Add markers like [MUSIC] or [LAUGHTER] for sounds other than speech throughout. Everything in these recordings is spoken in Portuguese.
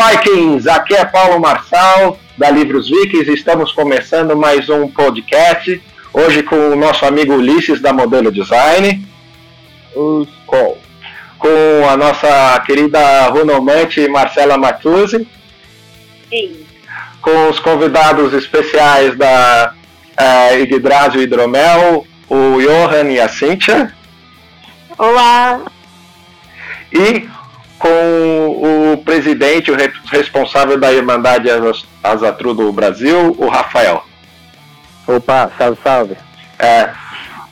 Vikings! Aqui é Paulo Marçal, da Livros Vikings. Estamos começando mais um podcast. Hoje com o nosso amigo Ulisses, da Modelo Design. Os Call. Com a nossa querida runomante Marcela Matuzzi. Ei. Com os convidados especiais da Yggdrasil Hidromel, o Johan e a Cíntia. Olá! E com o presidente, o responsável da Irmandade Azatru do Brasil, o Rafael. Opa, salve, salve. É,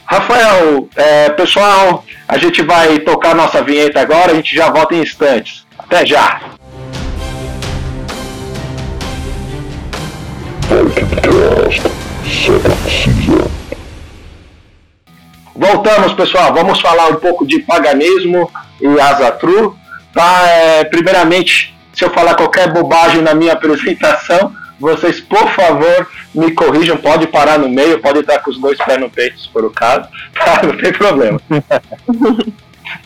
Rafael, é, pessoal, a gente vai tocar nossa vinheta agora, a gente já volta em instantes. Até já! Voltamos, pessoal. Vamos falar um pouco de paganismo e Azatru. Tá, é, primeiramente, se eu falar qualquer bobagem na minha apresentação, vocês, por favor, me corrijam. Pode parar no meio, pode estar com os dois pés no peito, se for o caso. [LAUGHS] Tá, não tem problema. [LAUGHS]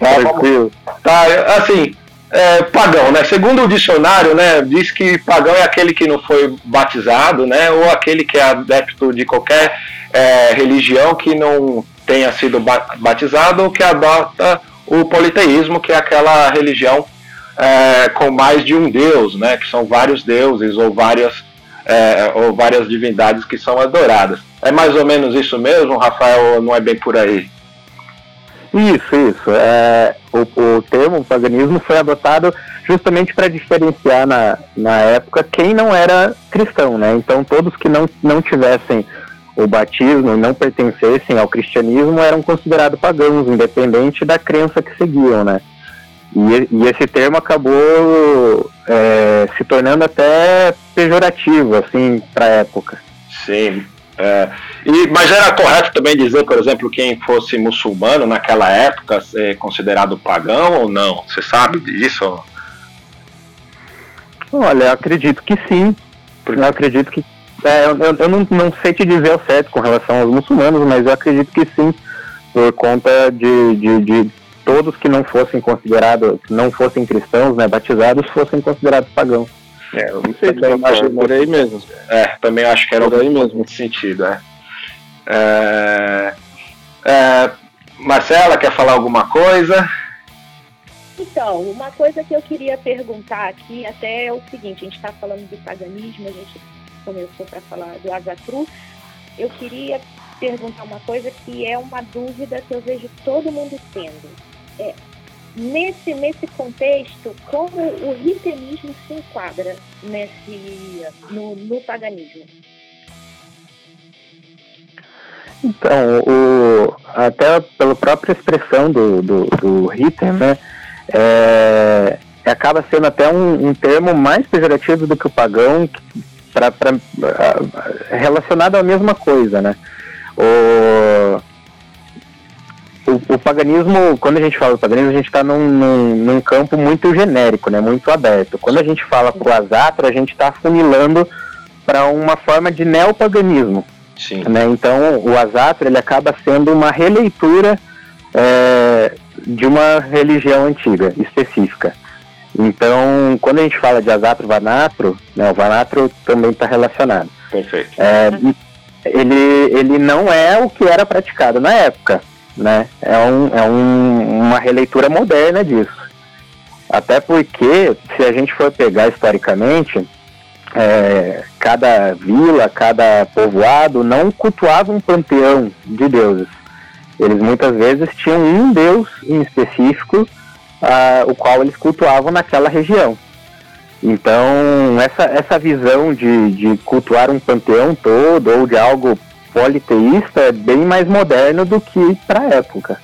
tá, Tranquilo. Tá, assim, é, pagão, né? Segundo o dicionário, né, diz que pagão é aquele que não foi batizado, né, ou aquele que é adepto de qualquer é, religião que não tenha sido batizado ou que adota o politeísmo, que é aquela religião é, com mais de um deus, né, que são vários deuses ou várias, é, ou várias divindades que são adoradas. É mais ou menos isso mesmo, Rafael, ou não é bem por aí? Isso, isso. É, o, o termo paganismo foi adotado justamente para diferenciar na, na época quem não era cristão, né? Então todos que não, não tivessem o batismo e não pertencessem ao cristianismo eram considerados pagãos, independente da crença que seguiam, né? E, e esse termo acabou é, se tornando até pejorativo, assim, para a época. Sim. É, e, mas era correto também dizer, por exemplo, quem fosse muçulmano naquela época ser considerado pagão ou não? Você sabe disso? Olha, eu acredito que sim. Eu acredito que é, eu, eu não, não, sei te dizer o certo com relação aos muçulmanos, mas eu acredito que sim, por conta de, de, de todos que não fossem considerados, que não fossem cristãos, né, batizados, fossem considerados pagãos. É, eu não sei, também acho por aí mesmo. É, também acho que era por aí mesmo nesse sentido, é. é. é. Marcela, quer falar alguma coisa? Então, uma coisa que eu queria perguntar aqui até é o seguinte, a gente está falando de paganismo, a gente começou para falar do Azatru, eu queria perguntar uma coisa que é uma dúvida que eu vejo todo mundo tendo. É, nesse, nesse contexto, como o ritenismo se enquadra nesse, no, no paganismo? Então, o, até pela própria expressão do, do, do né, é, acaba sendo até um, um, termo mais pejorativo do que o pagão, pra, pra, relacionado à mesma coisa, né? O, o, o, paganismo, quando a gente fala do paganismo, a gente está num, num, num, campo muito genérico, né? Muito aberto. Quando a gente fala pro Azatra, a gente está afunilando para uma forma de neopaganismo. Sim. Né? Então, o Azatra ele acaba sendo uma releitura é, de uma religião antiga, específica. Então, quando a gente fala de Azatro Vanatro, né, o Vanatro também está relacionado. Perfeito. É, ele, ele não é o que era praticado na época, né? É, um, é um, uma releitura moderna disso. Até porque, se a gente for pegar historicamente, é, cada vila, cada povoado não cultuava um panteão de deuses. Eles muitas vezes tinham um deus em específico o qual eles cultuavam naquela região. Então, essa, essa visão de, de cultuar um panteão todo ou de algo politeísta é bem mais moderno do que para a época.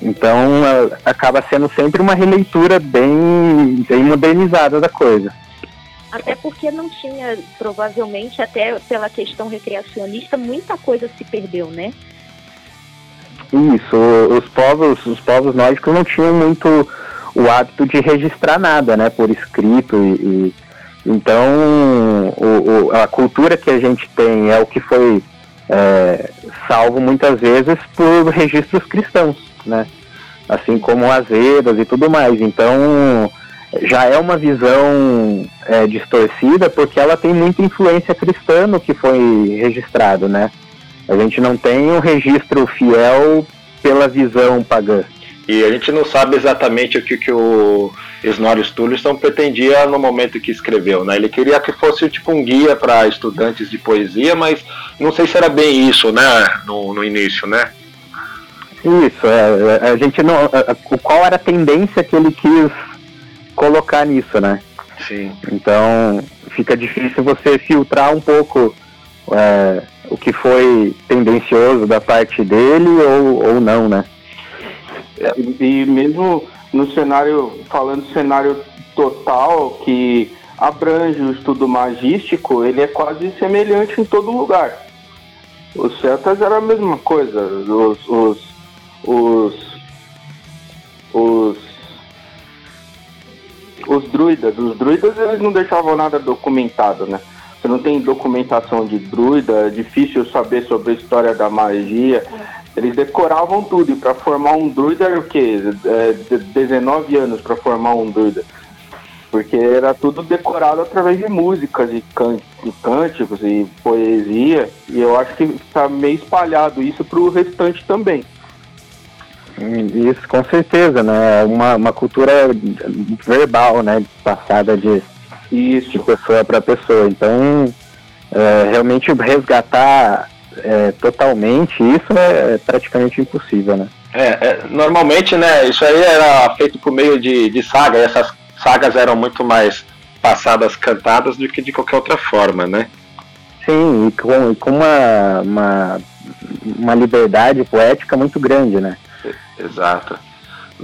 Então, acaba sendo sempre uma releitura bem, bem modernizada da coisa. Até porque não tinha, provavelmente, até pela questão recreacionista, muita coisa se perdeu, né? Isso, os povos, os povos nórdicos não tinham muito o hábito de registrar nada, né, por escrito e, e então o, o, a cultura que a gente tem é o que foi é, salvo muitas vezes por registros cristãos, né, assim como azedas e tudo mais. Então já é uma visão é, distorcida porque ela tem muita influência cristã no que foi registrado, né? A gente não tem um registro fiel pela visão pagã. E a gente não sabe exatamente o que, que o Snorri Sturluson pretendia no momento que escreveu, né? Ele queria que fosse tipo um guia para estudantes de poesia, mas não sei se era bem isso, né? No, no início, né? Isso, é, a gente não. qual era a tendência que ele quis colocar nisso, né? Sim. Então fica difícil você filtrar um pouco é, o que foi tendencioso da parte dele ou, ou não, né? E, e mesmo no cenário, falando cenário total, que abrange o estudo magístico, ele é quase semelhante em todo lugar. Os celtas era a mesma coisa, os, os, os, os, os druidas, os druidas eles não deixavam nada documentado, né? Você não tem documentação de druida, é difícil saber sobre a história da magia. Eles decoravam tudo, e para formar um druida era o quê? É, 19 anos para formar um druida. Porque era tudo decorado através de músicas e, can e cânticos e poesia, e eu acho que está meio espalhado isso para o restante também. Isso, com certeza, né? É uma, uma cultura verbal, né? Passada de, isso. de pessoa para pessoa. Então, é, realmente resgatar é, totalmente, isso é praticamente impossível, né? É, é, normalmente, né, isso aí era feito por meio de, de saga, e essas sagas eram muito mais passadas cantadas do que de qualquer outra forma, né? Sim, e com, e com uma, uma, uma liberdade poética muito grande, né? Exato.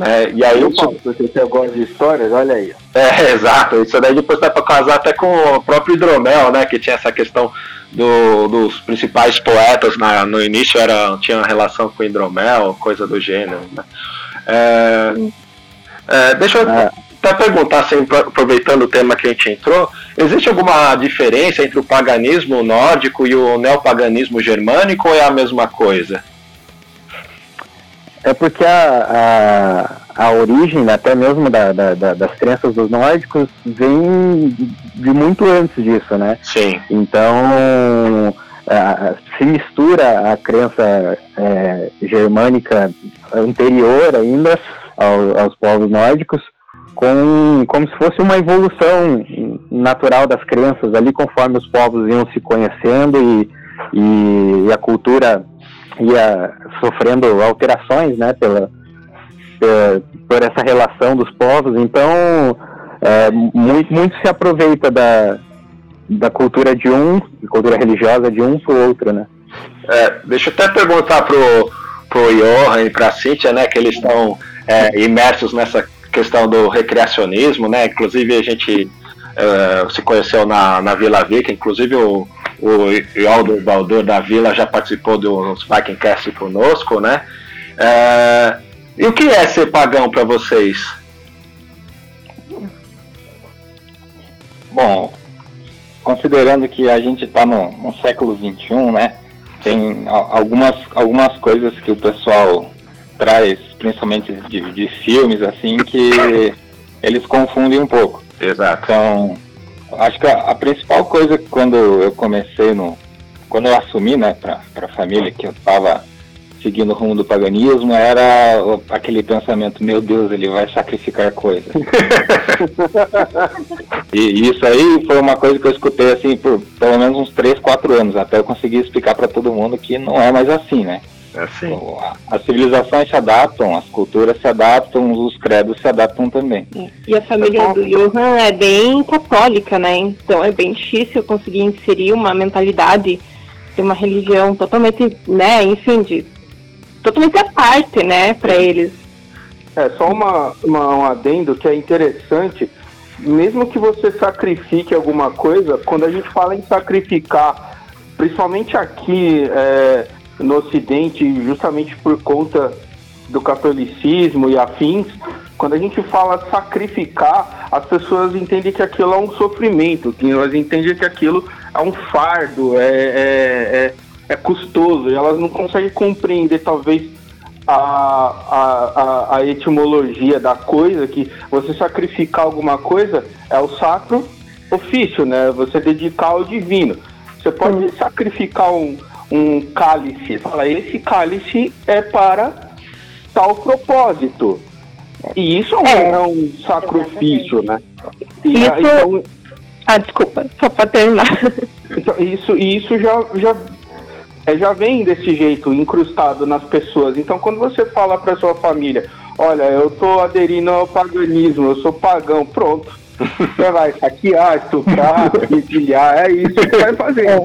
É, e aí, se você gosta de histórias, olha aí. É, [LAUGHS] exato. Isso daí depois dá para casar até com o próprio Hidromel, né? Que tinha essa questão do, dos principais poetas na, no início era, tinha relação com Hidromel, coisa do gênero. Né? É, é, deixa eu é. até perguntar, assim, aproveitando o tema que a gente entrou, existe alguma diferença entre o paganismo nórdico e o neopaganismo germânico ou é a mesma coisa? É porque a, a, a origem, até mesmo da, da, da, das crenças dos nórdicos, vem de muito antes disso, né? Sim. Então, a, se mistura a crença é, germânica anterior ainda ao, aos povos nórdicos com como se fosse uma evolução natural das crenças ali conforme os povos iam se conhecendo e, e, e a cultura ia sofrendo alterações, né, pela, pela por essa relação dos povos. Então, é, muito, muito se aproveita da, da cultura de um, cultura religiosa de um para o outro, né? É, deixa eu até perguntar pro, pro Johan e pra Cíntia, né, que eles estão é, imersos nessa questão do recreacionismo, né? Inclusive a gente é, se conheceu na, na Vila Vica, inclusive o, o Ialdo Baldur da Vila já participou do Vikingcast conosco, né? É, e o que é ser pagão para vocês? Bom, considerando que a gente está no, no, século XXI, né? Tem algumas, algumas coisas que o pessoal traz, principalmente de, de filmes, assim, que eles confundem um pouco. Exato. Então, acho que a, a, principal coisa quando eu comecei no. Quando eu assumi, né, pra, pra família que eu tava seguindo o rumo do paganismo era aquele pensamento, meu Deus, ele vai sacrificar coisas. [LAUGHS] e isso aí foi uma coisa que eu escutei assim por pelo menos uns 3, 4 anos, até eu conseguir explicar para todo mundo que não é mais assim, né? É assim. As civilizações se adaptam, as culturas se adaptam, os credos se adaptam também. E a família do Johan é bem católica, né? Então é bem difícil conseguir inserir uma mentalidade de uma religião totalmente, né, enfim, de totalmente à parte, né, para eles. É, só uma, uma, um adendo que é interessante, mesmo que você sacrifique alguma coisa, quando a gente fala em sacrificar, principalmente aqui é, no Ocidente, justamente por conta do catolicismo e afins, quando a gente fala sacrificar, as pessoas entendem que aquilo é um sofrimento, que elas entendem que aquilo é um fardo, é, é, é é custoso e elas não conseguem compreender talvez a, a, a, etimologia da coisa, que você sacrificar alguma coisa é o sacro ofício, né? Você dedicar ao divino. Você pode sacrificar um, um cálice, falar, esse cálice é para tal propósito. E isso é, é um sacrifício, né? E, isso... Então, ah, desculpa, só para terminar. Então, isso, isso já, já, é, já vem desse jeito, incrustado nas pessoas. Então, quando você fala para sua família, olha, eu tô aderindo ao paganismo, eu sou pagão, pronto. [LAUGHS] Você vai saquear, estuprar, [LAUGHS] empilhar, é isso que vai fazer. É,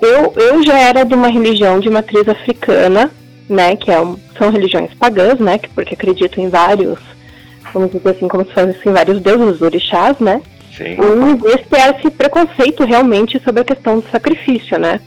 eu, eu já era de uma religião de matriz africana, né, que é um, são religiões pagãs, né, porque acreditam em vários, vamos dizer assim, como se fossem vários deuses orixás, né, Sim. E existe esse preconceito realmente sobre a questão do sacrifício, né,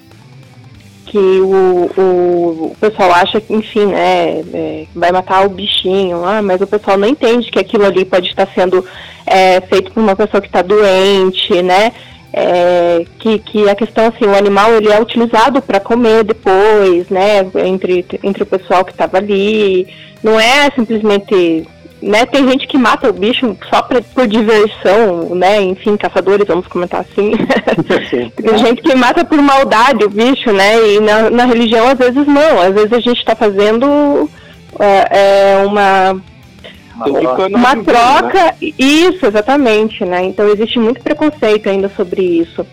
que o, o, o pessoal acha que, enfim, né, é, vai matar o bichinho, ah, mas o pessoal não entende que aquilo ali pode estar sendo é, feito por uma pessoa que está doente, né, é, que, que a questão assim, o animal ele é utilizado para comer depois, né, entre, entre o pessoal que estava ali, não é simplesmente, né, tem gente que mata o bicho só pra, por diversão, né, enfim, caçadores, vamos comentar assim, [LAUGHS] [LAUGHS] tem gente que mata por maldade o bicho, né, e na, na religião às vezes não, às vezes a gente está fazendo é, é uma uma, né? troca, né? isso, exatamente, né? Então existe muito preconceito ainda sobre isso.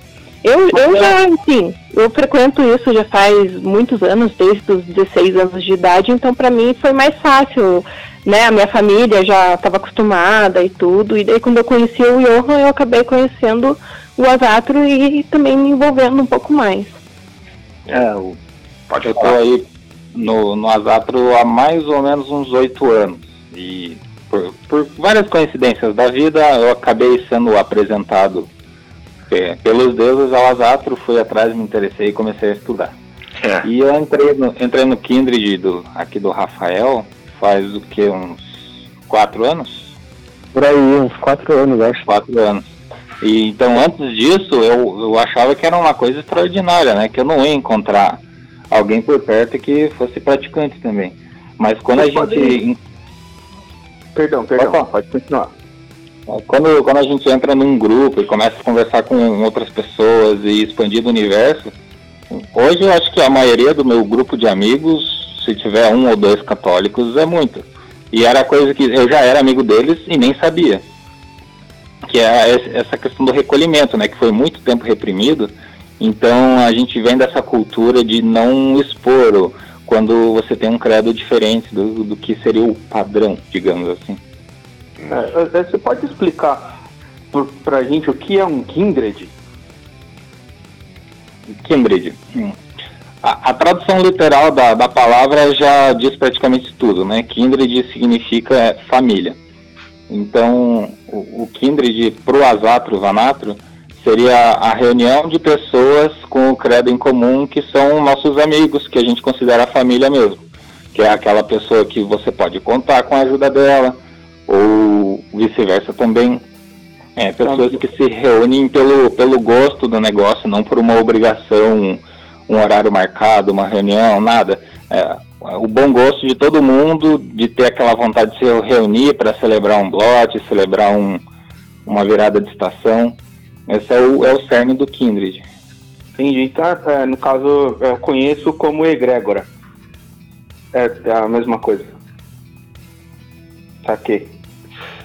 Eu, eu já, enfim, eu frequento isso já faz muitos anos, desde os 16 anos de idade, então para mim foi mais fácil, né? A minha família já estava acostumada e tudo, e daí quando eu conheci o Johan, eu acabei conhecendo o Azatro e também me envolvendo um pouco mais. É, o, pode eu tô aí no, no Azatro há mais ou menos uns oito anos, e por, por várias coincidências da vida, eu acabei sendo apresentado pelos deuses ao Azatro, fui atrás, me interessei e comecei a estudar. É. E eu entrei no, entrei no Kindred do, aqui do Rafael faz o que, uns quatro anos? Por aí, uns quatro anos, acho. Quatro anos. E, então, antes disso, eu, eu achava que era uma coisa extraordinária, né? Que eu não ia encontrar alguém por perto que fosse praticante também. Mas quando Você a gente Perdão, perdão, pode, pode continuar. Quando, quando a gente entra num grupo e começa a conversar com outras pessoas e expandir o universo, hoje eu acho que a maioria do meu grupo de amigos, se tiver um ou dois católicos, é muito. E era coisa que eu já era amigo deles e nem sabia. Que é essa questão do recolhimento, né? Que foi muito tempo reprimido. Então a gente vem dessa cultura de não expor quando você tem um credo diferente do, do que seria o padrão, digamos assim. É, é você pode explicar para a gente o que é um kindred? Kindred. Hum. A, a, tradução literal da, da palavra já diz praticamente tudo, né? Kindred significa família. Então, o, o kindred pro asatro, vanatro, seria a reunião de pessoas com o credo em comum que são nossos amigos, que a gente considera família mesmo. Que é aquela pessoa que você pode contar com a ajuda dela, ou vice-versa também. É, pessoas que se reúnem pelo, pelo gosto do negócio, não por uma obrigação, um horário marcado, uma reunião, nada. É, o bom gosto de todo mundo de ter aquela vontade de se reunir para celebrar um blote, celebrar um, uma virada de estação. Esse é o, é o cerne do Kindred. Entendi. Tá, é, no caso, eu conheço como egrégora. É, é a mesma coisa. Saquei.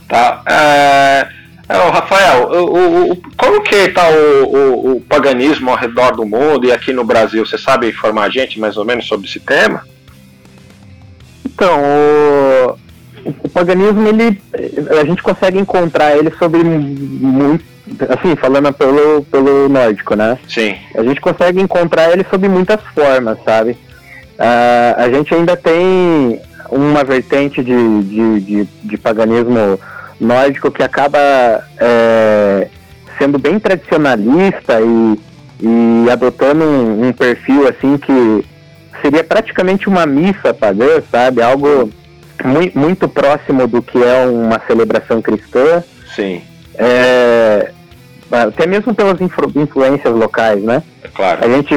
Tá. É, é, o Rafael, o, o, como que está o, o, o, paganismo ao redor do mundo e aqui no Brasil? Você sabe informar a gente mais ou menos sobre esse tema? Então, o, o paganismo, ele, a gente consegue encontrar ele sobre muito assim, falando pelo, pelo nórdico, né? Sim. A gente consegue encontrar ele sob muitas formas, sabe? Uh, a gente ainda tem uma vertente de, de, de, de paganismo nórdico que acaba é, sendo bem tradicionalista e, e adotando um, um, perfil assim que seria praticamente uma missa pagã, sabe? Algo muito, muito próximo do que é uma celebração cristã. Sim. É, até mesmo pelas influ influências locais, né? É claro. A gente,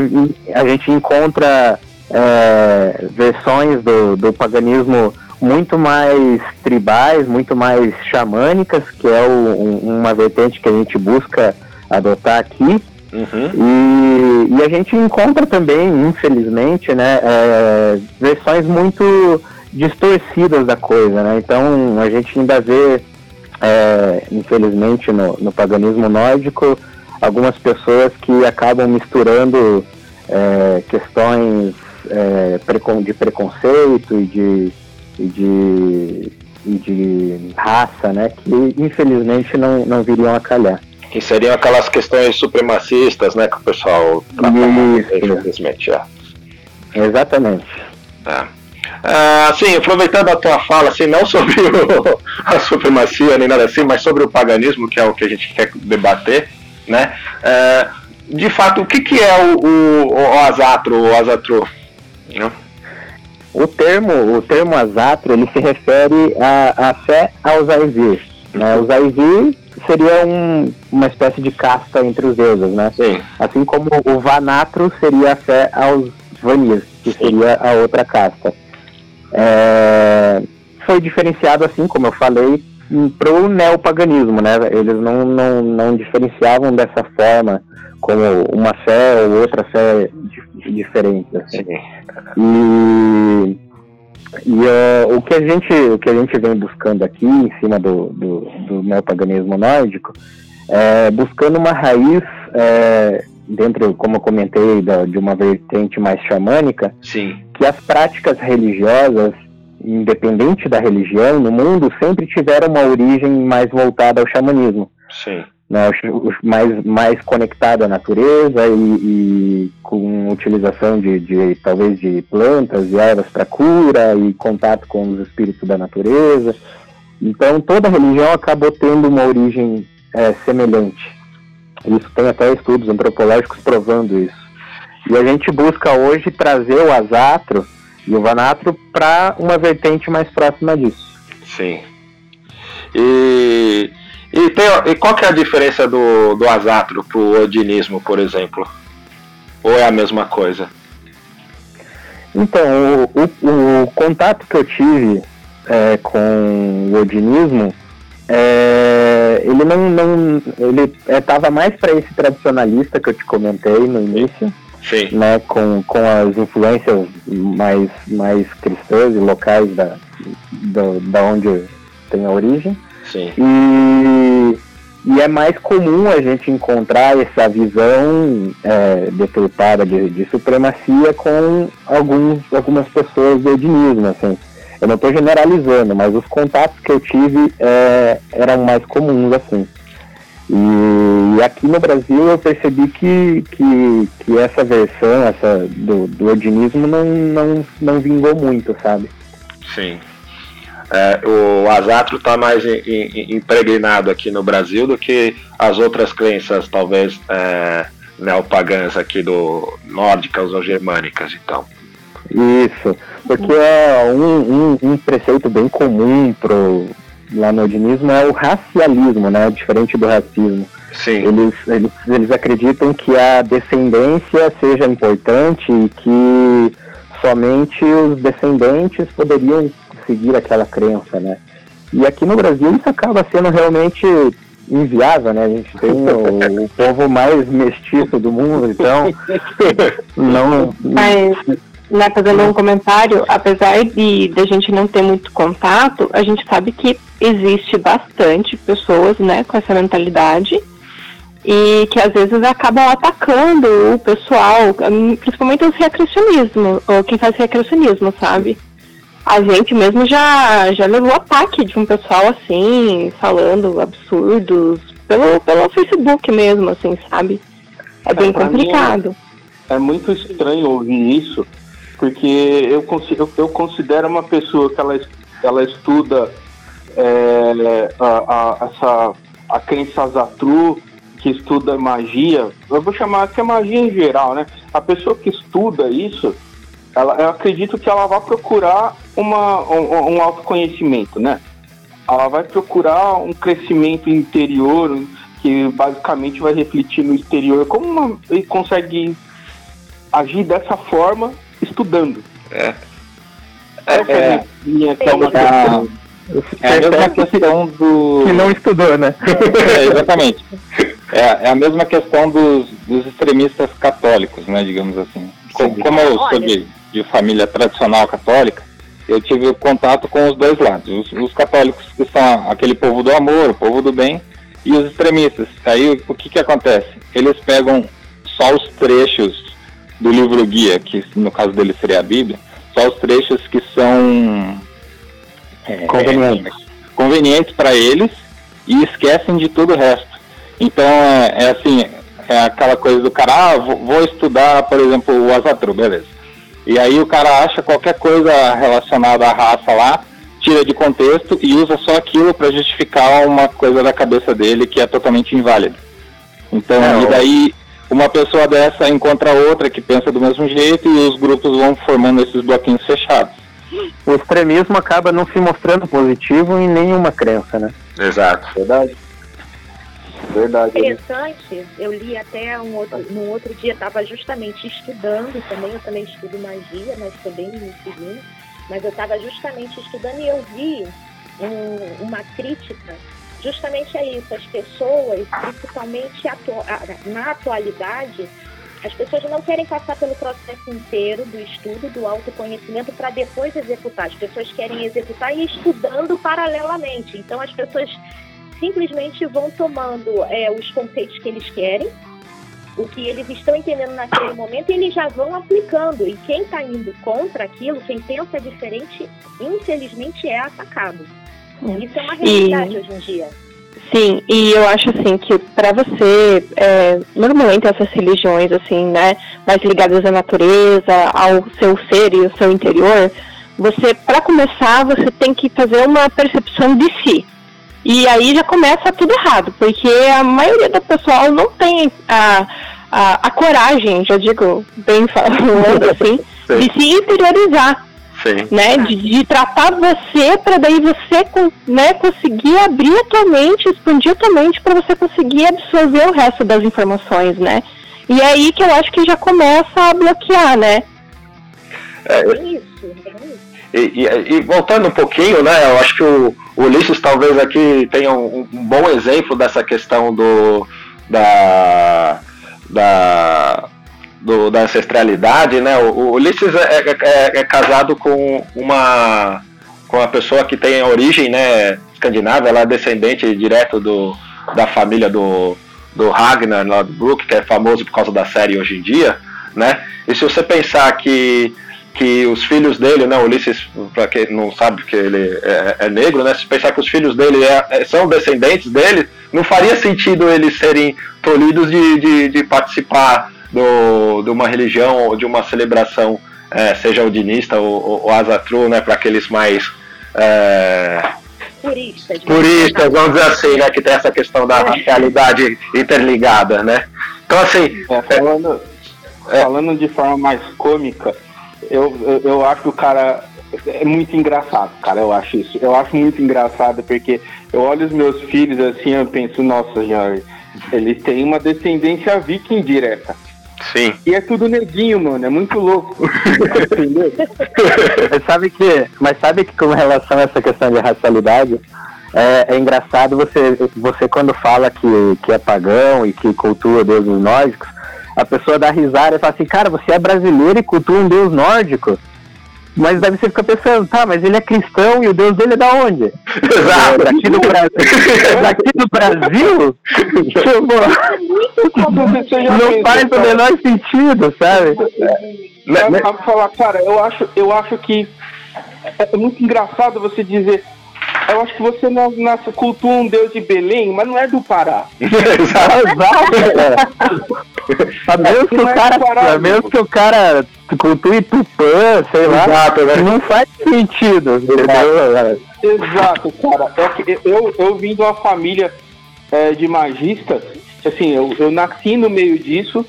a gente encontra é, versões do, do paganismo muito mais tribais, muito mais xamânicas, que é o, um, uma vertente que a gente busca adotar aqui. Uhum. E, e, a gente encontra também, infelizmente, né, é, versões muito distorcidas da coisa, né? Então a gente ainda vê, é, infelizmente, no, no, paganismo nórdico, algumas pessoas que acabam misturando é, questões é, de preconceito e de, e de, e de raça, né? Que infelizmente não, não viriam a calhar. Que seriam aquelas questões supremacistas, né, que o pessoal trata infelizmente, é. Exatamente. É. Ah, sim, aproveitando a tua fala, assim, não sobre o, [LAUGHS] a supremacia nem nada assim, mas sobre o paganismo, que é o que a gente quer debater, né? É, de fato, o que, que é o, o, o azatro, o azatro? O termo, o termo azatro, ele se refere à, fé aos Aivir. Né? Os Aivir seria um, uma espécie de casta entre os deuses, né? Sim. Assim como o Vanatro seria a fé aos Vanir, que seria a outra casta. É, foi diferenciado, assim como eu falei, para o neopaganismo, né? Eles não, não, não diferenciavam dessa forma como uma fé ou outra fé diferente. Assim. E, e uh, o, que a gente, o que a gente vem buscando aqui em cima do, do, do neopaganismo nórdico é buscando uma raiz é, dentro, como eu comentei, da, de uma vertente mais xamânica, Sim. Que as práticas religiosas, independente da religião, no mundo sempre tiveram uma origem mais voltada ao xamanismo. Sim. Né, mais, mais conectado à natureza e, e com utilização de, de, talvez de plantas e ervas para cura e contato com os espíritos da natureza. Então toda religião acabou tendo uma origem é, semelhante. Isso tem até estudos antropológicos provando isso. E a gente busca hoje trazer o asatro e o vanatro para uma vertente mais próxima disso. Sim. E, e, tem, e qual que é a diferença do, do asatro para o odinismo, por exemplo? Ou é a mesma coisa? Então, o, o, o contato que eu tive é, com o odinismo é, ele não, não ele estava é, mais para esse tradicionalista que eu te comentei no início, Sim. né, com, com as influências mais, mais cristãs e locais da, da, da onde tem a origem. Sim. E, e é mais comum a gente encontrar essa visão é, deturpada de, de supremacia com alguns, algumas pessoas do edinismo, assim. Eu não estou generalizando, mas os contatos que eu tive é, eram mais comuns, assim. E, aqui no Brasil eu percebi que, que, que essa versão essa do, do odinismo não, não, não vingou muito, sabe? Sim. É, o Asatro está mais impregnado aqui no Brasil do que as outras crenças, talvez, é, neopagãs aqui do nórdicas ou germânicas, então. Isso, porque é um, um, um preceito bem comum pro, lá no odinismo é o racialismo, né? Diferente do racismo. Sim. Eles, eles, eles acreditam que a descendência seja importante e que somente os descendentes poderiam seguir aquela crença, né? E aqui no Brasil isso acaba sendo realmente inviável, né? A gente tem o, o povo mais mestiço do mundo, então [LAUGHS] não. Mas né, fazendo um comentário, apesar de, de a gente não ter muito contato, a gente sabe que existe bastante pessoas né, com essa mentalidade e que às vezes acabam atacando o pessoal, principalmente os recreacionismo, ou quem faz recreacionismo, sabe? A gente mesmo já, já levou ataque de um pessoal assim, falando absurdos, pelo, pelo Facebook mesmo, assim, sabe? É bem é, complicado. É muito estranho ouvir isso, porque eu, consigo, eu considero uma pessoa que ela, ela estuda é, a, a, essa, a crença Zatru, que estuda magia, eu vou chamar que é magia em geral, né? A pessoa que estuda isso, ela, eu acredito que ela vai procurar uma, um, um autoconhecimento, né? Ela vai procurar um crescimento interior que basicamente vai refletir no exterior. Como uma, ele consegue agir dessa forma estudando. É. É. é, minha É. uma É, é a mesma questão do. Que não estudou, né? É, exatamente. É, é a mesma questão dos, dos extremistas católicos, né, digamos assim. Co- Como eu sou de, de família tradicional católica, eu tive contato com os dois lados. Os, os católicos que são aquele povo do amor, o povo do bem, e os extremistas. Aí o que que acontece? Eles pegam só os trechos do livro guia, que no caso dele seria a Bíblia, só os trechos que são é, Convenientes. convenientes para eles e esquecem de todo o resto. Então é, é assim, é aquela coisa do cara, ah, vou, vou estudar, por exemplo, o Azatru, beleza. E aí o cara acha qualquer coisa relacionada à raça lá, tira de contexto e usa só aquilo para justificar uma coisa da cabeça dele que é totalmente inválida. Então, É, e daí uma pessoa dessa encontra outra que pensa do mesmo jeito e os grupos vão formando esses bloquinhos fechados. O extremismo acaba não se mostrando positivo em nenhuma crença, né? Exato. Verdade. Verdade. Interessante, eu li até um outro, no outro dia, estava justamente estudando também, eu também estudo magia, mas estou bem no iníciozinho, mas eu estava justamente estudando e eu vi um- uma crítica justamente a isso, as pessoas, principalmente na atualidade, as pessoas não querem passar pelo processo inteiro do estudo, do autoconhecimento, para depois executar. As pessoas querem executar e estudando paralelamente. Então, as pessoas simplesmente vão tomando é, os conceitos que eles querem, o que eles estão entendendo naquele momento, e eles já vão aplicando. E quem está indo contra aquilo, quem pensa diferente, infelizmente é atacado. Isso é uma realidade hoje em dia. Sim, e eu acho assim que para você, é, normalmente essas religiões assim, né, mais ligadas à natureza, ao seu ser e ao seu interior, você, para começar, você tem que fazer uma percepção de si. E aí já começa tudo errado, porque a maioria do pessoal não tem a, a, a coragem, já digo bem [LAUGHS] falando assim, de se interiorizar Sim. né? De, de tratar você para daí você né, conseguir abrir a tua mente, expandir a tua mente para você conseguir absorver o resto das informações, né? E é aí que eu acho que já começa a bloquear, né? É, isso, bem isso. E, e- e voltando um pouquinho, né? Eu acho que o, o Ulisses talvez aqui tenha um, um bom exemplo dessa questão do da da, do- da ancestralidade, né? O, o Ulisses é, é- é- é casado com uma com uma pessoa que tem origem, né? Escandinava, ela é descendente direto do da família do do Ragnar Lodbrok, que é famoso por causa da série hoje em dia, né? E se você pensar que que os filhos dele, né, Ulisses, para quem não sabe que ele é, é negro, né, se pensar que os filhos dele é- é- são descendentes dele, não faria sentido eles serem tolhidos de, de, de participar do, de uma religião ou de uma celebração, é, seja odinista ou, ou, ou azatru, né, para aqueles mais é, Puristas. puristas, vamos dizer assim, né, que tem essa questão da racialidade interligada, né. Então, assim, É, falando, falando de forma mais cômica, eu, eu, eu acho que o cara é muito engraçado, cara. Eu acho isso. Eu acho muito engraçado porque eu olho os meus filhos assim, eu penso, nossa senhora, eles têm uma descendência viking direta. Sim, E é tudo neguinho, mano. É muito louco. [LAUGHS] Entendeu? Mas sabe que, mas sabe que com relação a essa questão de racialidade, é, é engraçado você, você quando fala que, que é pagão e que cultua deuses nórdicos, a pessoa dá risada e fala assim, cara, você é brasileiro e cultua um deus nórdico. Mas daí você fica pensando, tá, mas ele é cristão e o deus dele é da onde? Exato. É daqui do Brasil? [LAUGHS] daqui do Brasil? Tipo, não faz o menor sentido, sabe? Né? Sabe falar, cara, eu acho, eu acho que é é muito engraçado você dizer. Eu acho que você não, não cultua um deus de Belém, mas não é do Pará. [LAUGHS] Exato. A menos que o cara, a menos que o cara cultue Tupã, sei lá, Exato, né? não faz sentido, entendeu? Exato, cara. É que eu, eu vim de uma família é, de magistas, assim, eu, eu nasci no meio disso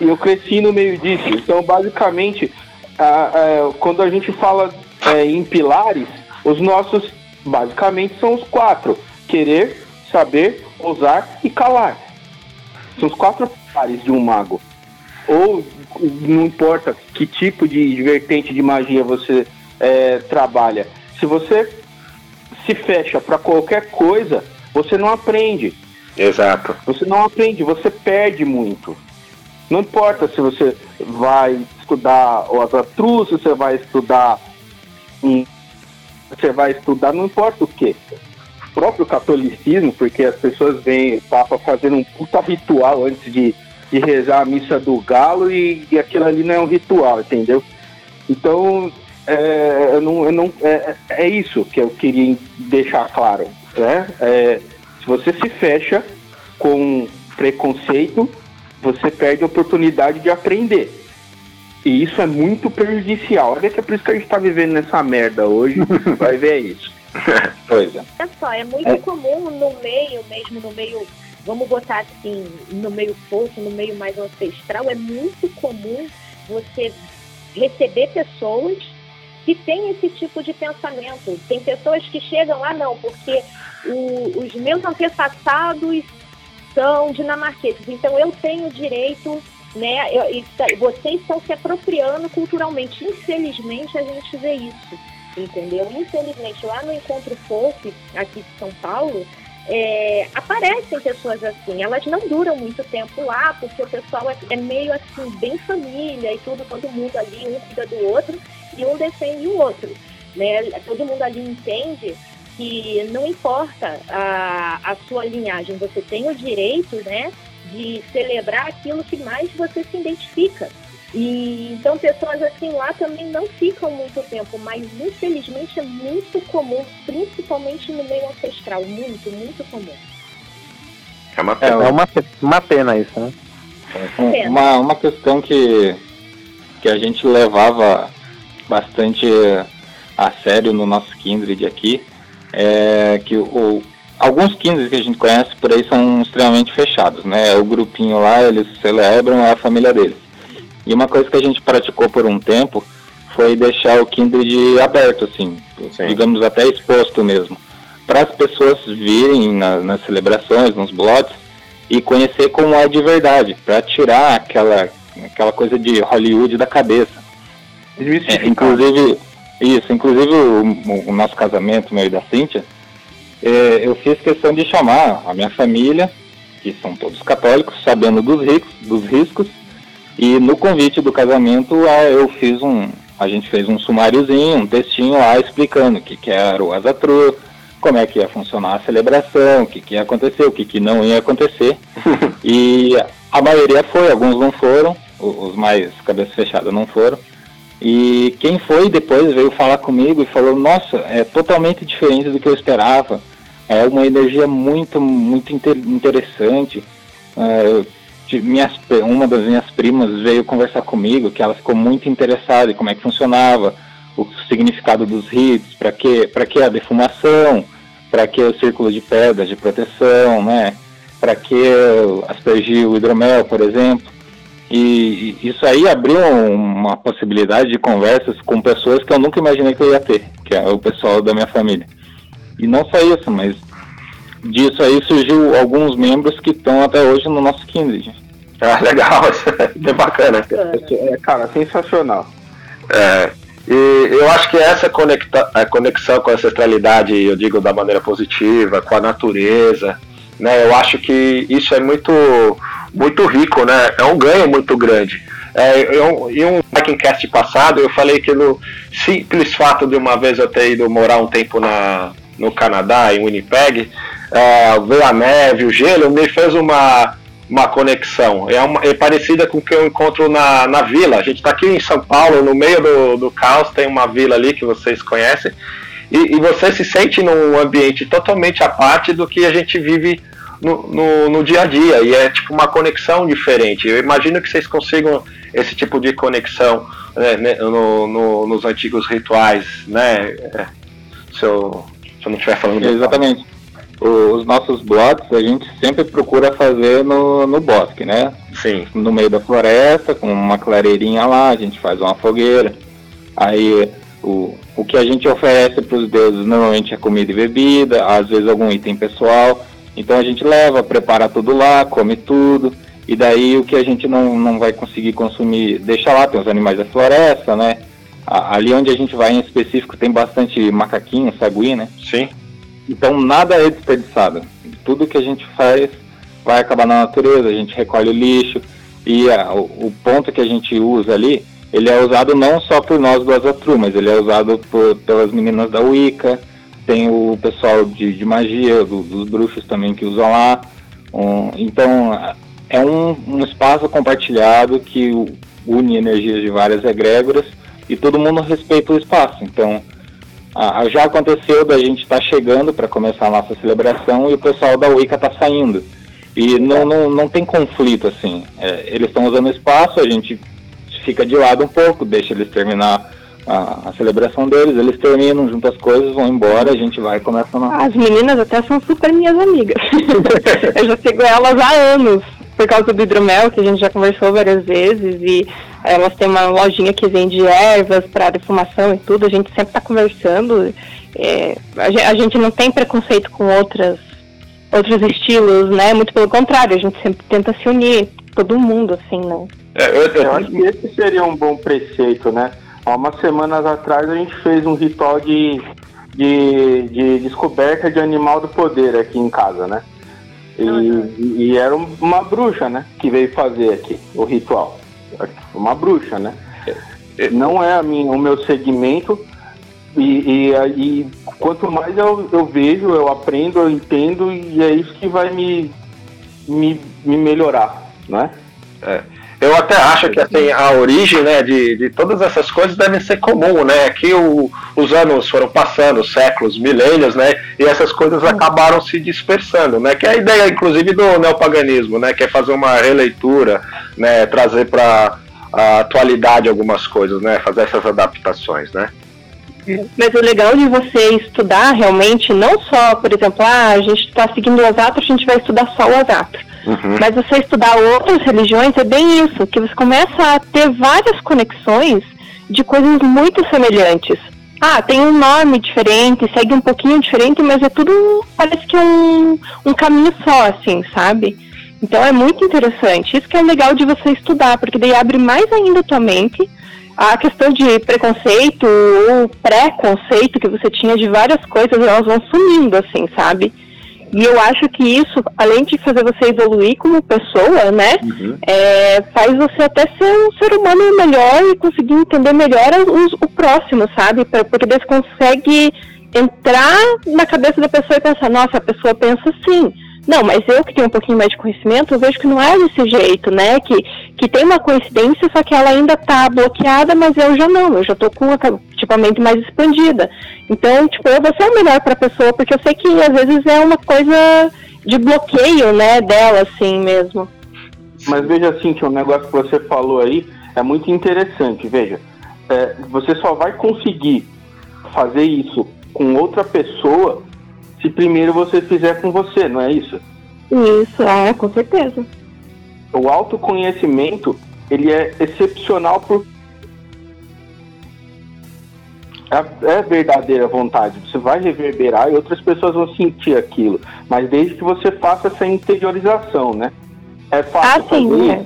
e eu cresci no meio disso. Então, basicamente, a- a- quando a gente fala é, em pilares, os nossos, basicamente, são os quatro: querer, saber, ousar e calar. São os quatro pilares de um mago. Ou não importa que tipo de vertente de magia você é, trabalha. Se você se fecha para qualquer coisa, você não aprende. Exato. Você não aprende, você perde muito. Não importa se você vai estudar o Azatru, se você vai estudar você vai estudar, não importa o que. O próprio catolicismo, porque as pessoas veem o Papa fazendo um puta ritual antes de, de rezar a missa do galo e, e aquilo ali não é um ritual, entendeu? Então, é, eu não, eu não, é, é isso que eu queria deixar claro. Né? É, se você se fecha com preconceito, você perde a oportunidade de aprender. E isso é muito prejudicial. Olha que é por isso que a gente está vivendo nessa merda hoje. [LAUGHS] Vai ver isso. [LAUGHS] pois é. Olha só, é muito é. comum no meio, mesmo no meio, vamos botar assim, no meio fofo, no meio mais ancestral, é muito comum você receber pessoas que têm esse tipo de pensamento. Tem pessoas que chegam, ah não, porque o, os meus antepassados são dinamarqueses, então eu tenho direito, né? Tá, vocês estão se apropriando culturalmente. Infelizmente a gente vê isso, entendeu? Infelizmente lá no Encontro Folk, aqui de São Paulo, é, aparecem pessoas assim, elas não duram muito tempo lá, porque o pessoal é, é, meio assim, bem família e tudo, todo mundo ali, um cuida do outro e um defende o outro. Né? Todo mundo ali entende que não importa a, a sua linhagem, você tem o direito né, de celebrar aquilo que mais você se identifica. E então pessoas assim lá também não ficam muito tempo, mas infelizmente é muito comum, principalmente no meio ancestral, muito, muito comum. É uma pena, é uma, uma pena isso, né? É uma, uma questão que, que a gente levava bastante a sério no nosso Kindred aqui é que o, alguns Kindred que a gente conhece por aí são extremamente fechados, né? O grupinho lá, eles celebram, é a família deles. E uma coisa que a gente praticou por um tempo foi deixar o Kindred aberto, assim, Sim. digamos até exposto mesmo, para as pessoas virem na, nas celebrações, nos blogs, e conhecer como é de verdade, para tirar aquela, aquela coisa de Hollywood da cabeça. É, inclusive, isso, inclusive o, o, nosso casamento, meu e da Cíntia, é, eu fiz questão de chamar a minha família, que são todos católicos, sabendo dos, ricos, dos riscos, e no convite do casamento eu fiz um. A gente fez um sumáriozinho, um textinho lá explicando o que, que era o Azatru, como é que ia funcionar a celebração, o que, que ia acontecer, o que, que não ia acontecer. [LAUGHS] e a maioria foi, alguns não foram, os mais cabeça fechada não foram. E quem foi depois veio falar comigo e falou, nossa, é totalmente diferente do que eu esperava. É uma energia muito, muito inter interessante. É, minhas, uma das minhas primas veio conversar comigo, que ela ficou muito interessada em como é que funcionava, o significado dos ritos, para que, que a defumação, para que o círculo de pedras de proteção, né? Para que aspergir o hidromel, por exemplo. E isso aí abriu uma possibilidade de conversas com pessoas que eu nunca imaginei que eu ia ter, que é o pessoal da minha família. E não só isso, mas disso aí surgiu alguns membros que estão até hoje no nosso Kindred. [LAUGHS] Ah, legal, [LAUGHS] é bacana. É, cara, sensacional. É, e eu acho que essa conecta, a conexão com a ancestralidade, eu digo da maneira positiva, com a natureza, né? Eu acho que isso é muito, muito rico, né? É um ganho muito grande. É, eu, em um Vikingcast passado, eu falei que no simples fato de uma vez eu ter ido morar um tempo na, no Canadá, em Winnipeg, é, ver a neve, o gelo, me fez uma, uma conexão. É, uma, é parecida com o que eu encontro na, na vila. A gente está aqui em São Paulo, no meio do, do caos, tem uma vila ali que vocês conhecem, e, e você se sente num ambiente totalmente à parte do que a gente vive no, no, no, dia a dia. E é tipo uma conexão diferente. Eu imagino que vocês consigam esse tipo de conexão né, né no, no, nos antigos rituais, né? É, se eu, não estiver falando. Exatamente os nossos blocos a gente sempre procura fazer no, no bosque, né? Sim. No meio da floresta, com uma clareirinha lá, a gente faz uma fogueira. Aí o, o que a gente oferece para os deuses normalmente é comida e bebida, às vezes algum item pessoal. Então a gente leva, prepara tudo lá, come tudo. e daí o que a gente não, não vai conseguir consumir, deixa lá, tem os animais da floresta, né? Ali onde a gente vai em específico tem bastante macaquinho, sagui, né? Sim. Então nada é desperdiçado. Tudo que a gente faz vai acabar na natureza, a gente recolhe o lixo e a, o, o, ponto que a gente usa ali, ele é usado não só por nós do Azatru, mas ele é usado por, pelas meninas da Wicca, tem o pessoal de, de magia, do, dos bruxos também que usam lá. Um, então é um, um espaço compartilhado que une energias de várias egrégoras e todo mundo respeita o espaço. Então ah, já aconteceu da gente estar tá chegando para começar a nossa celebração e o pessoal da Wicca está saindo. E não, não, não tem conflito assim. É, eles estão usando o espaço, a gente fica de lado um pouco, deixa eles terminar a, a, celebração deles, eles terminam, juntam as coisas, vão embora, a gente vai e começa a. As meninas até são super minhas amigas. [LAUGHS] Eu já sigo elas há anos, por causa do hidromel, que a gente já conversou várias vezes, e elas têm uma lojinha que vende ervas para defumação e tudo, a gente sempre está conversando. É, a, gente não tem preconceito com outras outros estilos, né? Muito pelo contrário, a gente sempre tenta se unir, todo mundo, assim, né? É, eu, eu acho que esse seria um bom preceito, né? Há umas semanas atrás a gente fez um ritual de, de, de descoberta de animal do poder aqui em casa, né? E, uhum. e, era uma bruxa, né? Que veio fazer aqui o ritual. Uma bruxa, né? Não é a minha, o meu segmento, e, e, e, quanto mais eu, eu vejo, eu aprendo, eu entendo, e é isso que vai me, me, me melhorar, né? É. Eu até acho que assim, a origem né, de, de todas essas coisas deve ser comum, né? Que o, os anos foram passando, séculos, milênios, né? E essas coisas acabaram se dispersando, né? Que é a ideia, inclusive, do neopaganismo, né? Que é fazer uma releitura, né? Trazer para a atualidade algumas coisas, né? Fazer essas adaptações, né? Mas o legal de você estudar realmente, não só, por exemplo, ah, a gente está seguindo o Asatro, a gente vai estudar só o Asatro. Uhum. Mas você estudar outras religiões é bem isso, que você começa a ter várias conexões de coisas muito semelhantes. Ah, tem um nome diferente, segue um pouquinho diferente, mas é tudo, parece que um, um caminho só, assim, sabe? Então é muito interessante. Isso que é legal de você estudar, porque daí abre mais ainda a tua mente a questão de preconceito ou preconceito que você tinha de várias coisas, elas vão sumindo, assim, sabe? E eu acho que isso, além de fazer você evoluir como pessoa, né, uhum. é, faz você até ser um ser humano melhor e conseguir entender melhor os, o próximo, sabe? Porque você consegue entrar na cabeça da pessoa e pensar, nossa, a pessoa pensa assim não, mas eu que tenho um pouquinho mais de conhecimento, eu vejo que não é desse jeito, né? Que, que tem uma coincidência, só que ela ainda tá bloqueada, mas eu já não, eu já tô com tipo, a mente mais expandida. Então, tipo, eu vou ser o melhor pra pessoa, porque eu sei que às vezes é uma coisa de bloqueio, né, dela, assim mesmo. Mas veja assim, que o negócio que você falou aí é muito interessante, veja. É, você só vai conseguir fazer isso com outra pessoa se primeiro você fizer com você, não é isso? Isso, é, com certeza. O autoconhecimento, ele é excepcional por é, é verdadeira vontade. Você vai reverberar e outras pessoas vão sentir aquilo. Mas desde que você faça essa interiorização, né? É fácil ah, sim, é.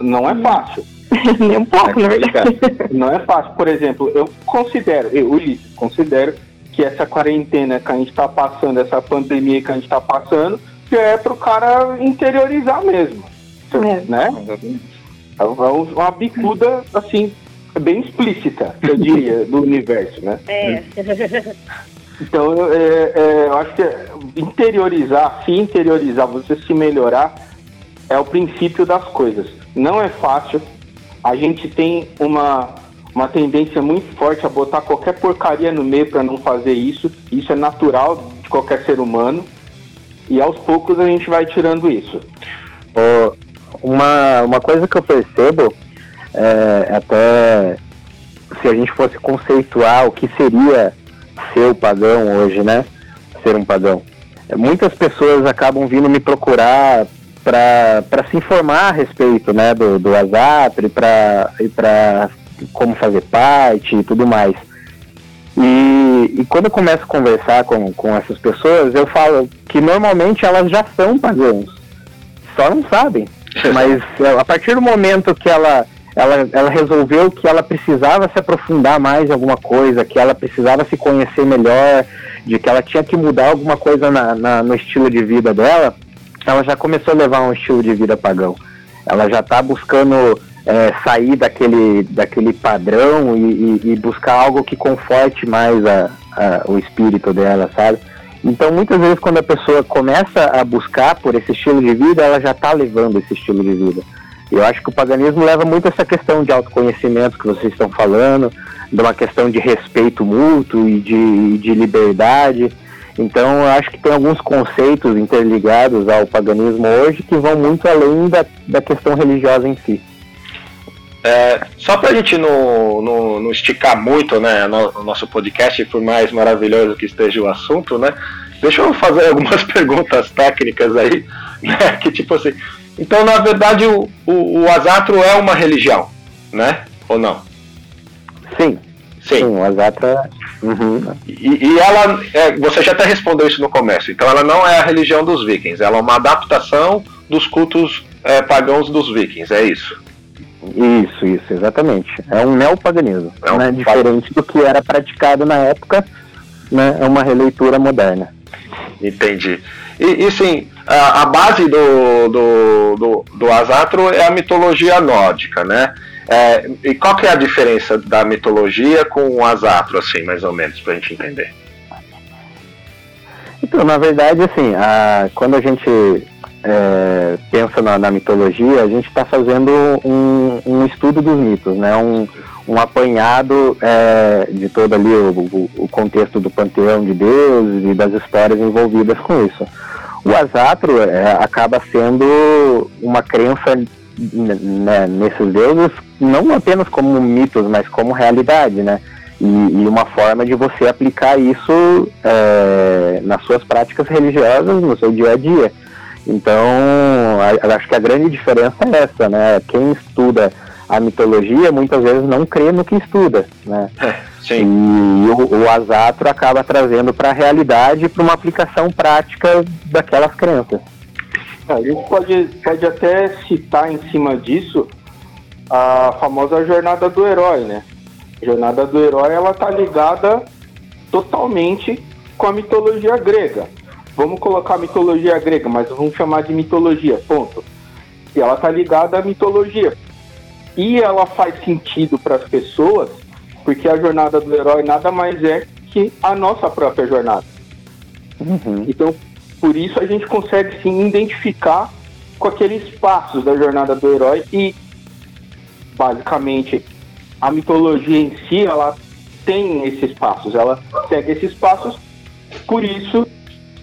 Não é fácil. [LAUGHS] Nem um pouco, na verdade. Não é fácil. Por exemplo, eu considero, eu, Ulisses, considero que essa quarentena que a gente está passando, essa pandemia que a gente está passando, que é para o cara interiorizar mesmo. É. Né? É, é uma bicuda, assim, bem explícita, eu diria, do universo, né? É. Então, é, é, eu acho que interiorizar, se interiorizar, você se melhorar, é o princípio das coisas. Não é fácil. A gente tem uma uma tendência muito forte a botar qualquer porcaria no meio para não fazer isso. Isso é natural de qualquer ser humano. E aos poucos a gente vai tirando isso. Oh, uma, uma coisa que eu percebo, é, até se a gente fosse conceituar o que seria ser o pagão hoje, né? Ser um pagão. É, muitas pessoas acabam vindo me procurar para se informar a respeito né, do, do e para como fazer parte e tudo mais. E, e, quando eu começo a conversar com, com essas pessoas, eu falo que normalmente elas já são pagãos, só não sabem. [LAUGHS] Mas é, a partir do momento que ela, ela, ela resolveu que ela precisava se aprofundar mais em alguma coisa, que ela precisava se conhecer melhor, de que ela tinha que mudar alguma coisa na, na no estilo de vida dela, ela já começou a levar um estilo de vida pagão. Ela já está buscando é, sair daquele, daquele padrão e, e, e, buscar algo que conforte mais a, a, o espírito dela, sabe? Então, muitas vezes, quando a pessoa começa a buscar por esse estilo de vida, ela já está levando esse estilo de vida. Eu acho que o paganismo leva muito essa questão de autoconhecimento que vocês estão falando, de uma questão de respeito mútuo e de, de liberdade. Então, eu acho que tem alguns conceitos interligados ao paganismo hoje que vão muito além da, da questão religiosa em si. É, só para a gente não, não, não, esticar muito né, no, nosso podcast, por mais maravilhoso que esteja o assunto, né? Deixa eu fazer [LAUGHS] algumas perguntas técnicas aí, né? Que tipo assim. Então, na verdade, o, o, o Asatro é uma religião, né? Ou não? Sim. Sim, Sim o Asatro é. Uhum. E, e, ela, é, você já até respondeu isso no começo, então ela não é a religião dos vikings, ela é uma adaptação dos cultos é, pagãos dos vikings, é isso? Isso, isso, exatamente. É um neopaganismo, é um né? diferente do que era praticado na época, né? é uma releitura moderna. Entendi. E, e sim, a, a base do, do, do, do, Asatro é a mitologia nórdica, né? É, e qual que é a diferença da mitologia com o Asatro, assim, mais ou menos, para a gente entender? Então, na verdade, assim, a, quando a gente é, pensa na, na, mitologia, a gente está fazendo um, um, estudo dos mitos, né? Um, um apanhado é, de todo ali o, o, contexto do panteão de Deus e das histórias envolvidas com isso. O Asatro é, acaba sendo uma crença né, nesses deuses não apenas como mitos, mas como realidade, né? E, e uma forma de você aplicar isso é, nas suas práticas religiosas, no seu dia a dia. Então, acho que a grande diferença é essa, né? Quem estuda a mitologia muitas vezes não crê no que estuda, né? É, sim. E o, o Asatro acaba trazendo para a realidade para uma aplicação prática daquelas crenças. A gente pode, pode até citar em cima disso a famosa jornada do herói, né? A jornada do herói ela tá ligada totalmente com a mitologia grega. Vamos colocar mitologia grega, mas vamos chamar de mitologia, ponto. E ela tá ligada à mitologia. E ela faz sentido para as pessoas, porque a jornada do herói nada mais é que a nossa própria jornada. Uhum. Então, por isso a gente consegue se identificar com aqueles passos da jornada do herói e, basicamente, a mitologia em si, ela tem esses passos, ela segue esses passos, por isso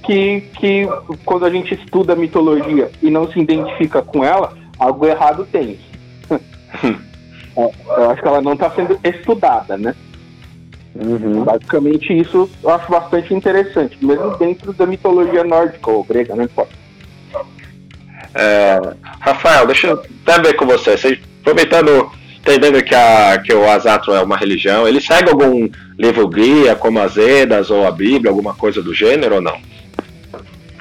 que, que quando a gente estuda a mitologia e não se identifica com ela, algo errado tem. [LAUGHS] eu acho que ela não está sendo estudada, né? Uhum. Basicamente isso eu acho bastante interessante, mesmo dentro da mitologia nórdica ou grega, não importa. É, Rafael, deixa eu até ver com você. você aproveitando, entendendo que, a, que o Asatro é uma religião, ele segue algum livro guia, como as Edas ou a Bíblia, alguma coisa do gênero ou não?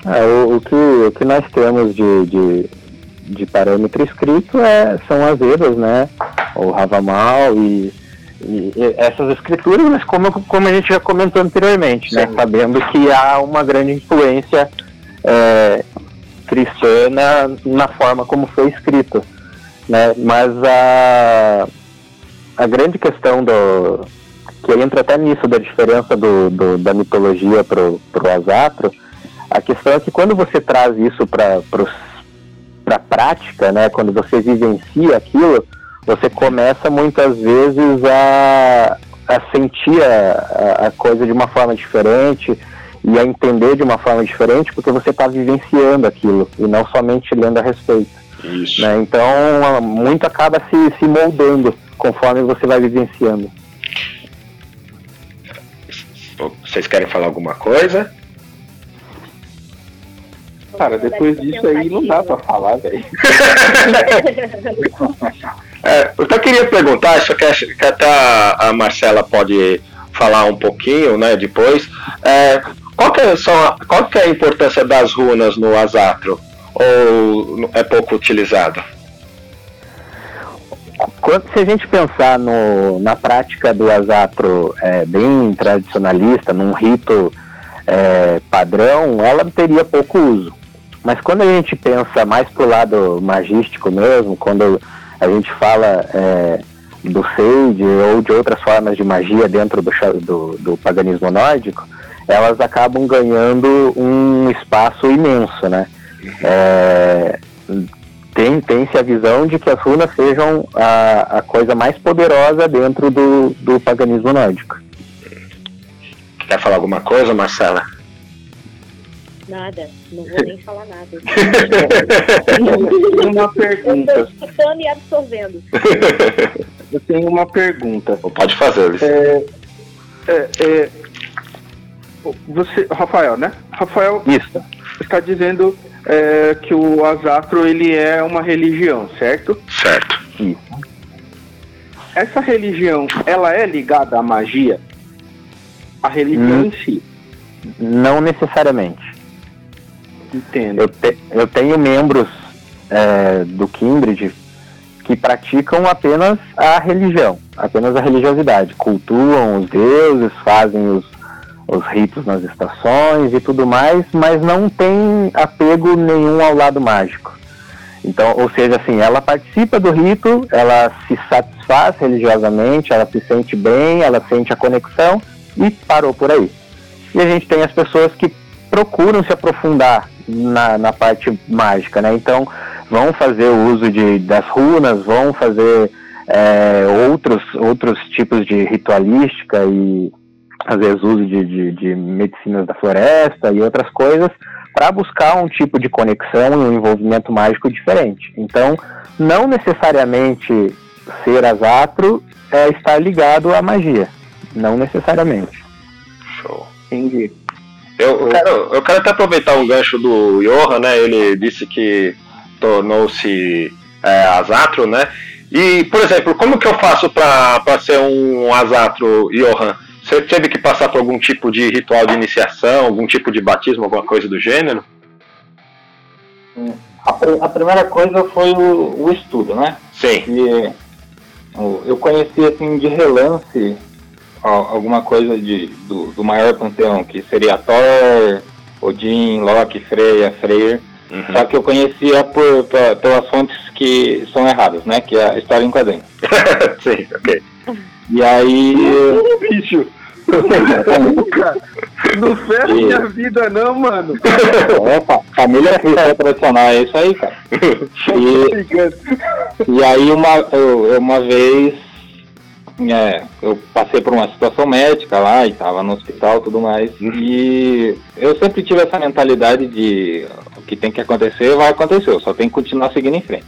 É, o, o, que, o que nós temos de, de, de parâmetro escrito é, são as Edas, né? O Ravamal e, e, e, essas escrituras, mas como, como a gente já comentou anteriormente, né? Sabendo que há uma grande influência é, cristã na, na forma como foi escrito. Né? Mas a, a grande questão do, que entra até nisso da diferença do, do da mitologia para o Asatro, a questão é que quando você traz isso para a prática, né, quando você vivencia aquilo, você começa muitas vezes a, a sentir a, a coisa de uma forma diferente e a entender de uma forma diferente, porque você está vivenciando aquilo e não somente lendo a respeito. Isso. Né? Então, muito acaba se, se moldando conforme você vai vivenciando. Vocês querem falar alguma coisa? Cara, depois disso aí não dá pra falar, velho. [LAUGHS] é, eu só queria perguntar, isso que, que até a Marcela pode falar um pouquinho, né, depois. É, qual, que é, são, qual que é a importância das runas no Asatro? ou é pouco utilizado? Quando, se a gente pensar no, na prática do asatro é, bem tradicionalista, num rito é, padrão, ela teria pouco uso. Mas quando a gente pensa mais pro lado magístico mesmo, quando a gente fala é, do Sage ou de outras formas de magia dentro do, do, do, paganismo nórdico, elas acabam ganhando um espaço imenso, né? É, tem, tem-se a visão de que as runas sejam a, a coisa mais poderosa dentro do, do paganismo nórdico. Quer falar alguma coisa, Marcela? Nada, não vou nem falar nada. [LAUGHS] uma pergunta. Eu estou escutando e absorvendo. [LAUGHS] Eu tenho uma pergunta. Pode fazer, Luiz. É, é, é, você, Rafael, né? Rafael Isso. está dizendo é, que o Azatro ele é uma religião, certo? Certo. Isso. Essa religião, ela é ligada à magia? A religião Hum. em si. Não necessariamente. Entendo. Eu, te- eu tenho membros é, do Kindred que praticam apenas a religião, apenas a religiosidade. Cultuam os deuses, fazem os, os ritos nas estações e tudo mais, mas não tem apego nenhum ao lado mágico. Então, ou seja, assim, ela participa do rito, ela se satisfaz religiosamente, ela se sente bem, ela sente a conexão e parou por aí. E a gente tem as pessoas que procuram se aprofundar na, na parte mágica, né? Então vão fazer o uso de, das runas, vão fazer é, outros, outros tipos de ritualística e às vezes uso de, de, de medicinas da floresta e outras coisas para buscar um tipo de conexão e um envolvimento mágico diferente. Então, não necessariamente ser asatro é estar ligado à magia, não necessariamente. Show. Entendi. Eu quero, eu quero até aproveitar um gancho do Johan, né? Ele disse que tornou-se é, Azatro, né? E, por exemplo, como que eu faço para ser um Azatro, Johan? Você teve que passar por algum tipo de ritual de iniciação, algum tipo de batismo, alguma coisa do gênero? A, pri- a primeira coisa foi o, o estudo, né? Sim. E eu conheci assim de relance alguma coisa de, do, do maior panteão, que seria Thor, Odin, Loki, Freya, Freyr. Uhum. Só que eu conhecia por, pe- pelas fontes que são erradas, né? Que é a história em quadrinhos. [LAUGHS] Sim, ok. E aí. Bicho, não ferra E- minha vida não, mano. É, fa- família cristã tradicional, é isso aí, cara. [LAUGHS] E, E aí uma, eu uma vez é, eu passei por uma situação médica lá e tava no hospital e tudo mais. E eu sempre tive essa mentalidade de o que tem que acontecer, vai acontecer, eu só tenho que continuar seguindo em frente.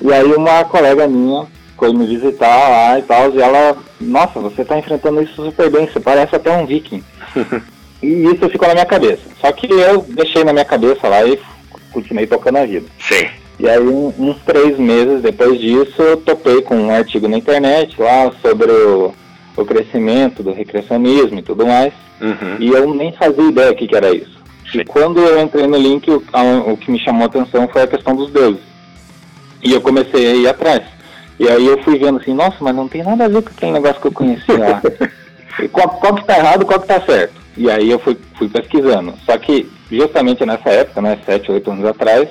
E aí uma colega minha foi me visitar lá e tal, e ela, nossa, você tá enfrentando isso super bem, você parece até um viking. [LAUGHS] e isso ficou na minha cabeça. Só que eu deixei na minha cabeça lá e continuei tocando a vida. Sim. E aí, um- uns três meses depois disso, eu topei com um artigo na internet lá sobre o, o crescimento do recreacionismo e tudo mais. Uhum. E eu nem fazia ideia o que, que era isso. Sim. E quando eu entrei no link, o, o que me chamou a atenção foi a questão dos deuses. E eu comecei a ir atrás. E aí eu fui vendo assim, nossa, mas não tem nada a ver com aquele negócio que eu conhecia lá. [LAUGHS] Qual, qual que tá errado, qual que tá certo? E aí eu fui, fui pesquisando. Só que justamente nessa época, né, sete, oito anos atrás,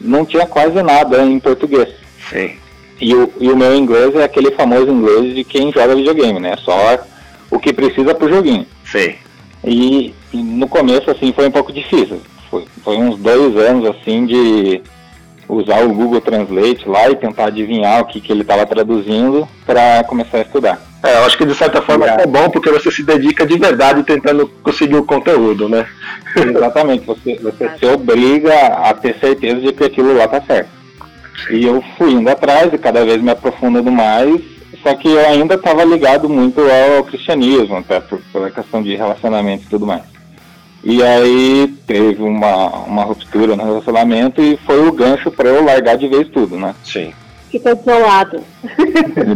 não tinha quase nada em português. Sim. E o, e o meu inglês é aquele famoso inglês de quem joga videogame, né? Só o que precisa pro joguinho. Sim. E, e no começo, assim, foi um pouco difícil. Foi, foi uns dois anos, assim, de usar o Google Translate lá e tentar adivinhar o que, que ele estava traduzindo para começar a estudar. É, eu acho que de certa forma é bom porque você se dedica de verdade tentando conseguir o conteúdo, né? Exatamente, você, você se obriga a ter certeza de que aquilo lá tá certo. E eu fui indo atrás e cada vez me aprofundando mais, só que eu ainda estava ligado muito ao cristianismo, até por, pela questão de relacionamento e tudo mais. E aí teve uma, uma ruptura no relacionamento e foi o gancho para eu largar de vez tudo, né? Sim. Ficou desolado.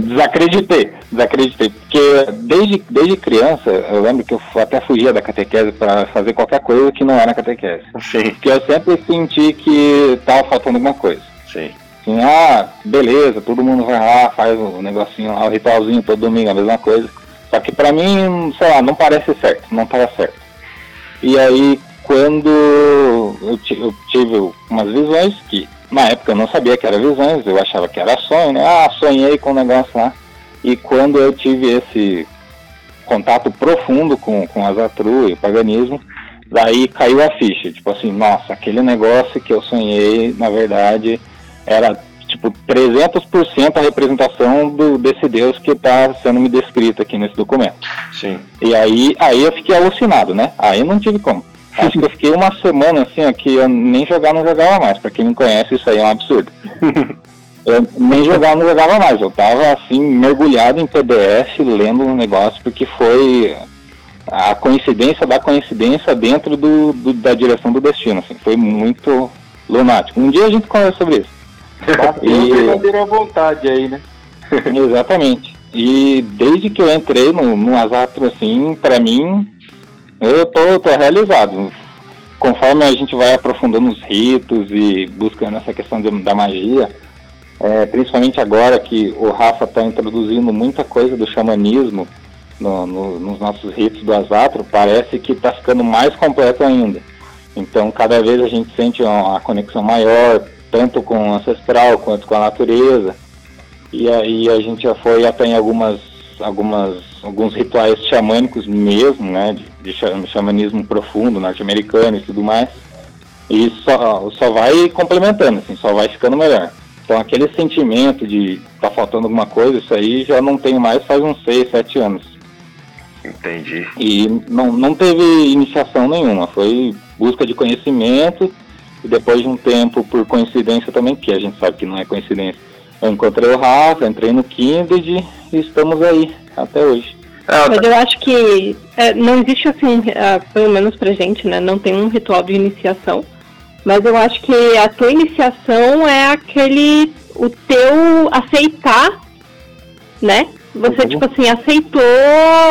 desacreditei, desacreditei. Porque desde, desde criança, eu lembro que eu até fugia da catequese para fazer qualquer coisa que não era catequese. Sim. Porque eu sempre senti que tava faltando alguma coisa. Sim. Assim, ah, beleza, todo mundo vai lá, faz o negocinho lá, o ritualzinho todo domingo, a mesma coisa. Só que pra mim, sei lá, não parece certo, não tava certo. E aí, quando eu, eu tive umas visões que na época eu não sabia que era visões, eu achava que era sonho, né? Ah, sonhei com o negócio lá. E quando eu tive esse contato profundo com, com Azatru e o paganismo, daí caiu a ficha. Tipo assim, nossa, aquele negócio que eu sonhei, na verdade, era tipo 300% a representação do, desse Deus que está sendo me descrito aqui nesse documento. Sim. E aí, aí eu fiquei alucinado, né? Aí não tive como. Acho que eu fiquei uma semana assim, aqui eu nem jogar não jogava mais. Pra quem me conhece, isso aí é um absurdo. [LAUGHS] eu nem jogar não jogava mais. Eu tava assim, mergulhado em PDF, lendo um negócio, porque foi a coincidência da coincidência dentro do, do da direção do destino. Assim, foi muito lunático. Um dia a gente conversa sobre isso. [LAUGHS] e verdadeira vontade aí, né? Exatamente. E desde que eu entrei no, no Azatro, assim, pra mim, eu tô, tô realizado. Conforme a gente vai aprofundando os ritos e buscando essa questão de, da magia, é, principalmente agora que o Rafa está introduzindo muita coisa do xamanismo no, no, nos nossos ritos do Azatro, parece que está ficando mais completo ainda. Então, cada vez a gente sente uma, conexão maior, tanto com o ancestral quanto com a natureza. E aí a gente já foi até em algumas, algumas, alguns rituais xamânicos mesmo, né, de, de xamanismo profundo, norte-americano e tudo mais. E só, só vai complementando, assim, só vai ficando melhor. Então aquele sentimento de tá faltando alguma coisa, isso aí já não tenho mais faz uns 6, 7 anos. Entendi. E não, não teve iniciação nenhuma, foi busca de conhecimento e depois de um tempo, por coincidência também, que a gente sabe que não é coincidência, eu encontrei o Rafa, entrei no Kindred e estamos aí até hoje. É, Mas eu acho que é, não existe assim, é, pelo menos pra gente, né? Não tem um ritual de iniciação. Mas eu acho que a tua iniciação é aquele. o teu aceitar, né? Você, uhum. tipo assim, aceitou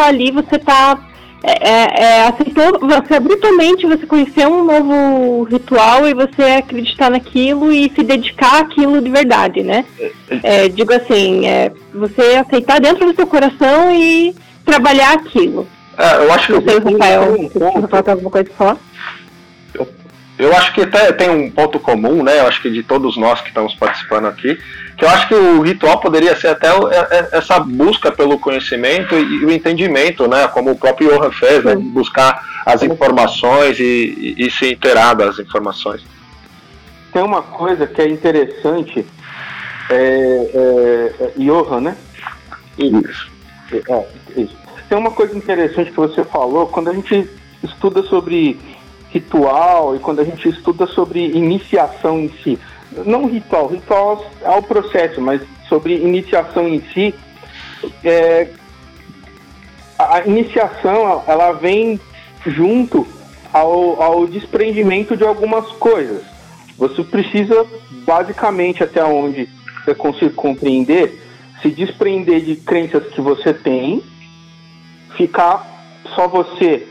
ali, você tá é, é, é, aceitou, você brutalmente você conheceu um novo ritual e você acreditar naquilo e se dedicar àquilo de verdade, né? É, digo assim, é, você aceitar dentro do seu coração e trabalhar aquilo. É, eu acho que você, Rafael, um Rafael tem alguma coisa pra falar? Eu, eu acho que até tem um ponto comum, né? Eu acho que de todos nós que estamos participando aqui, que eu acho que o ritual poderia ser até é, é, essa busca pelo conhecimento e o entendimento, né? Como o próprio Johan fez, né? Buscar as informações e, e, se inteirar das informações. Tem uma coisa que é interessante, é, é, é Johan, né? Isso. É, isso. Tem uma coisa interessante que você falou, quando a gente estuda sobre ritual e quando a gente estuda sobre iniciação em si, não ritual, ritual é o processo, mas sobre iniciação em si, é, a iniciação ela vem junto ao, ao desprendimento de algumas coisas. Você precisa, basicamente, até onde você consiga compreender, se desprender de crenças que você tem, ficar só você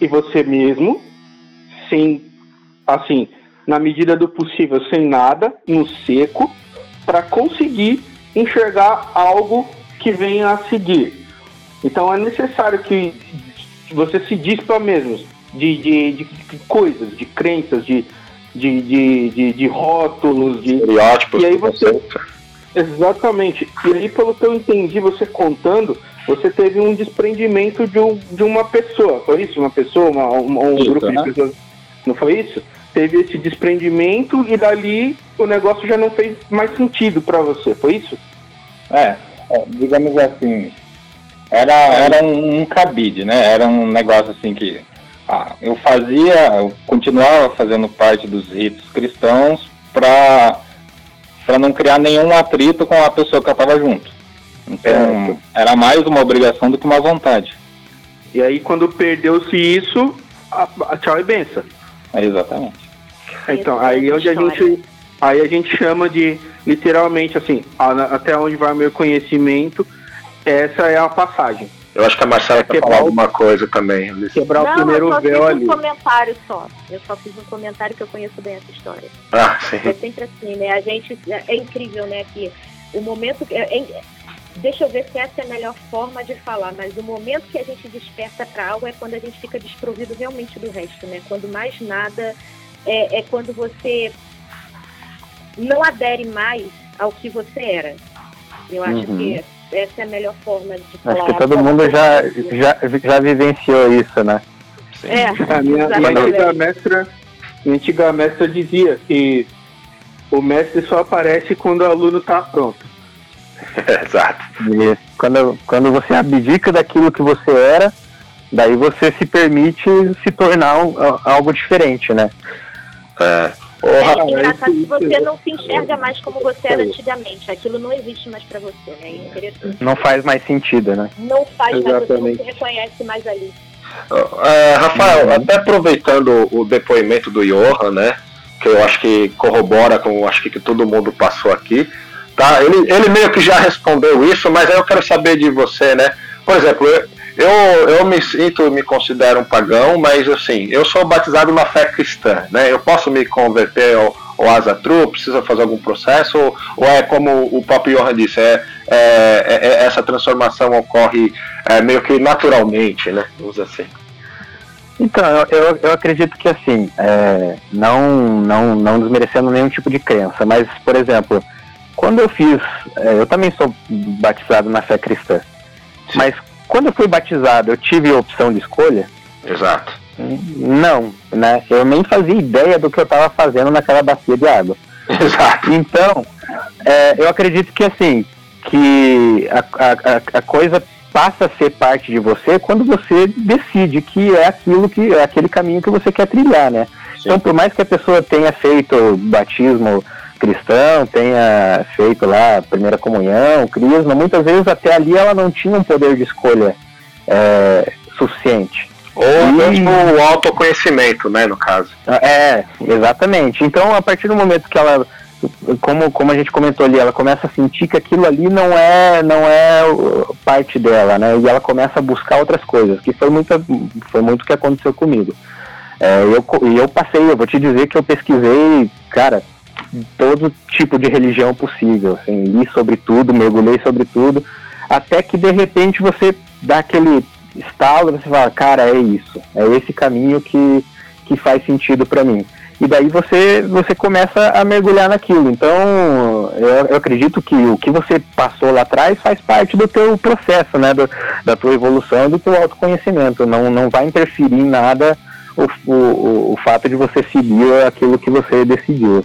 e você mesmo, sem, assim, na medida do possível, sem nada, no seco, para conseguir enxergar algo que venha a seguir. Então é necessário que você se dispa mesmo de, de, de, coisas, de crenças, de, de, de, de, de rótulos, de estereótipos. E aí você. Exatamente. E aí, pelo que eu entendi, você contando, você teve um desprendimento de, um, de uma pessoa. Foi isso? Uma pessoa, uma, uma um isso, grupo né? de pessoas. Não foi isso? teve esse desprendimento e dali o negócio já não fez mais sentido para você, foi isso? É, é, digamos assim, era, era um, um cabide, né? Era um negócio assim que ah, eu fazia, eu continuava fazendo parte dos ritos cristãos para para não criar nenhum atrito com a pessoa que eu estava junto. Então, é. era mais uma obrigação do que uma vontade. E aí, quando perdeu-se isso, a, a tchau e benção. É, exatamente. Então, aí onde a gente, aí a gente chama de literalmente assim, até onde vai o meu conhecimento, essa é a passagem. Eu acho que a Marcela é quer falar alguma coisa também. Quebrar não, o primeiro véu ali. Eu só fiz um comentário só. Eu só fiz um comentário que eu conheço bem essa história. Ah, sim. É sempre assim, né? A gente. É incrível, né? Que o momento. É, é, deixa eu ver se essa é a melhor forma de falar, mas o momento que a gente desperta para algo é quando a gente fica desprovido realmente do resto, né? Quando mais nada. É, é quando você não adere mais ao que você era. Eu acho uhum. que essa é a melhor forma de falar. Acho que todo mundo já, já, já vivenciou isso, né? Sim. É, a minha, minha antiga mestra, minha antiga mestra dizia que o mestre só aparece quando o aluno está pronto. [LAUGHS] Exato. E quando, quando você abdica daquilo que você era, daí você se permite se tornar um, algo diferente, né? É. É engraçado que você não se enxerga mais como você era antigamente. Aquilo não existe mais para você, né? É interessante. Não faz mais sentido, né? Não faz mais, você não se reconhece mais ali. Uh, Rafael, uhum. até aproveitando o depoimento do Johan, né? Que eu acho que corrobora com acho que, que todo mundo passou aqui. Tá? Ele, ele meio que já respondeu isso, mas aí eu quero saber de você, né? Por exemplo, eu, eu, me sinto, me considero um pagão, mas assim, eu sou batizado na fé cristã, né? Eu posso me converter ao, ao Azatru, precisa fazer algum processo, ou, ou, é como o próprio Johan disse, é, é, é, é essa transformação ocorre é, meio que naturalmente, né? Vamos assim. Então, eu, eu acredito que assim, é, não, não, não desmerecendo nenhum tipo de crença, mas, por exemplo, quando eu fiz, é, eu também sou batizado na fé cristã, mas quando eu fui batizado, eu tive a opção de escolha? Exato. Não, né? Eu nem fazia ideia do que eu estava fazendo naquela bacia de água. Exato. Então, é, eu acredito que assim, que a, a, a coisa passa a ser parte de você quando você decide que é aquilo que é aquele caminho que você quer trilhar, né? Sim. Então, por mais que a pessoa tenha feito batismo cristão, tenha feito lá a primeira comunhão, crisma, muitas vezes até ali ela não tinha um poder de escolha é, suficiente. Ou e... mesmo o autoconhecimento, né, no caso. É, exatamente. Então, a partir do momento que ela, como, como a gente comentou ali, ela começa a sentir que aquilo ali não é, não é parte dela, né, e ela começa a buscar outras coisas, que foi muito, foi muito o que aconteceu comigo. É, eu, eu passei, eu vou te dizer que eu pesquisei, cara, todo tipo de religião possível, assim, li sobre tudo, mergulhei sobre tudo, até que de repente você dá aquele estalo você fala, cara, é isso, é esse caminho que, que faz sentido para mim. E daí você, você começa a mergulhar naquilo. Então, eu, eu, acredito que o que você passou lá atrás faz parte do teu processo, né? Do, da tua evolução, do teu autoconhecimento. Não, não vai interferir em nada o, o, o fato de você seguir aquilo que você decidiu.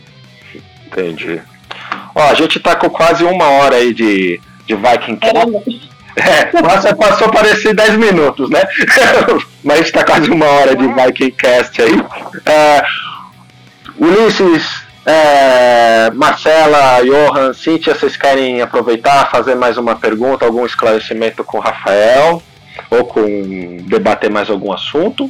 Entendi. Ó, a gente tá com quase uma hora aí de, de Viking Cast. É, nossa, passou parecer 10 minutos, né? [LAUGHS] Mas a gente tá quase uma hora de Viking Cast aí. É, Ulisses, é, Marcela, Johan, Cíntia, vocês querem aproveitar, fazer mais uma pergunta, algum esclarecimento com o Rafael? Ou com debater mais algum assunto?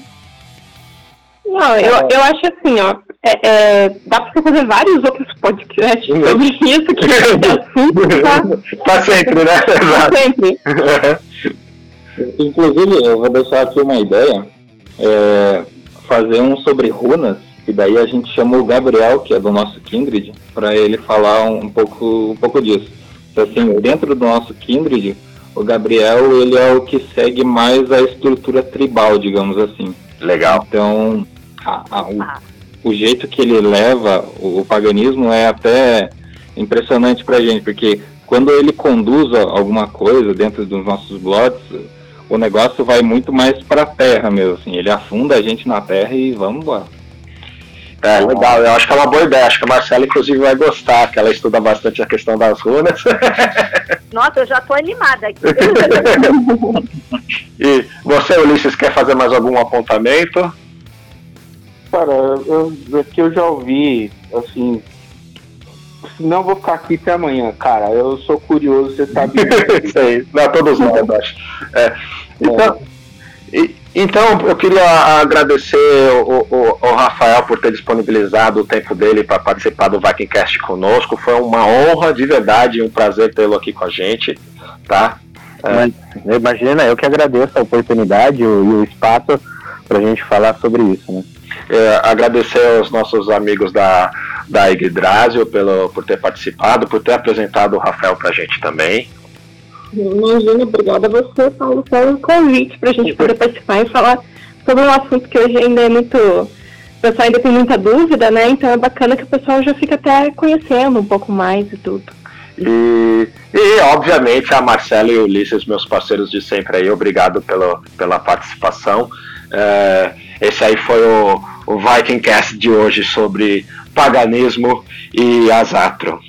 Não, eu, eu acho assim, ó. É, é, dá pra você fazer vários outros podcasts sobre isso, que é [LAUGHS] assunto, tá? pra sempre, né? [LAUGHS] Pra sempre. [LAUGHS] Inclusive, eu vou deixar aqui uma ideia. É, fazer um sobre runas, e daí a gente chama o Gabriel, que é do nosso Kindred, para ele falar um, um, pouco, um pouco disso. Então, assim, dentro do nosso Kindred, o Gabriel ele é o que segue mais a estrutura tribal, digamos assim. Legal. Então, a, a, o, o, jeito que ele leva o, o, paganismo é até impressionante pra gente, porque quando ele conduz alguma coisa dentro dos nossos blogs, o negócio vai muito mais pra terra mesmo, assim, ele afunda a gente na terra e vamos embora. É, legal, eu acho que é uma boa ideia, acho que a Marcela inclusive vai gostar, que ela estuda bastante a questão das runas. [LAUGHS] Nossa, eu já tô animada aqui. [LAUGHS] e você, Ulisses, quer fazer mais algum apontamento? Cara, eu, que eu já ouvi, assim. Não vou ficar aqui até amanhã, cara. Eu sou curioso, você sabe. [LAUGHS] Isso aí, não, todos nós, acho. É. Então, é. Então, eu queria agradecer o, o, o, Rafael por ter disponibilizado o tempo dele para participar do Vikingcast conosco. Foi uma honra, de verdade, um prazer tê-lo aqui com a gente, tá? É. Imagina, eu que agradeço a oportunidade e o, o espaço para a gente falar sobre isso, né? É, agradecer aos nossos amigos da, da Yggdrasil pelo, por ter participado, por ter apresentado o Rafael para a gente também. Imagina, obrigada a você, Paulo, pelo convite para a gente poder participar e falar sobre um assunto que hoje ainda é muito. O pessoal ainda tem muita dúvida, né? Então é bacana que o pessoal já fica até conhecendo um pouco mais e tudo. E, e obviamente a Marcela e o Ulisses, meus parceiros de sempre aí, obrigado pelo, pela participação. É, esse aí foi o, o Vikingcast de hoje sobre paganismo e Asatro.